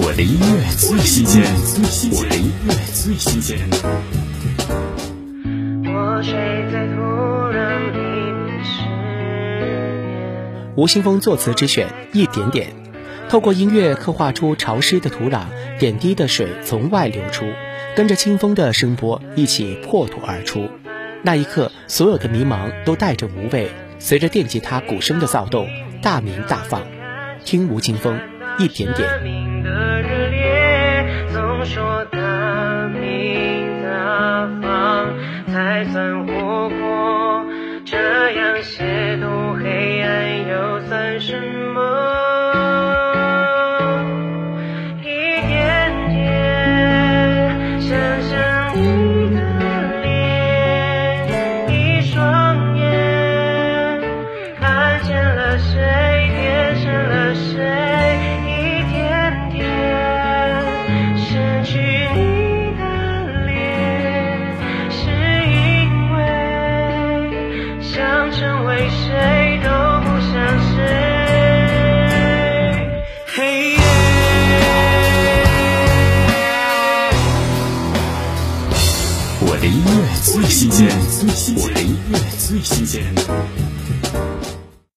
我的音乐最新鲜，我的音乐最新鲜。我睡在土壤里面十年。吴青峰作词之选，一点点，透过音乐刻画出潮湿的土壤，点滴的水从外流出，跟着清风的声波一起破土而出。那一刻，所有的迷茫都带着无畏，随着电吉他鼓声的躁动，大鸣大放。听吴青峰，一点点。的热烈，总说大名大放才算活过，这样亵渎黑暗又算什么？一点点想象你的脸，一双眼看见了谁？我的音乐最新鲜，我的音乐最新鲜。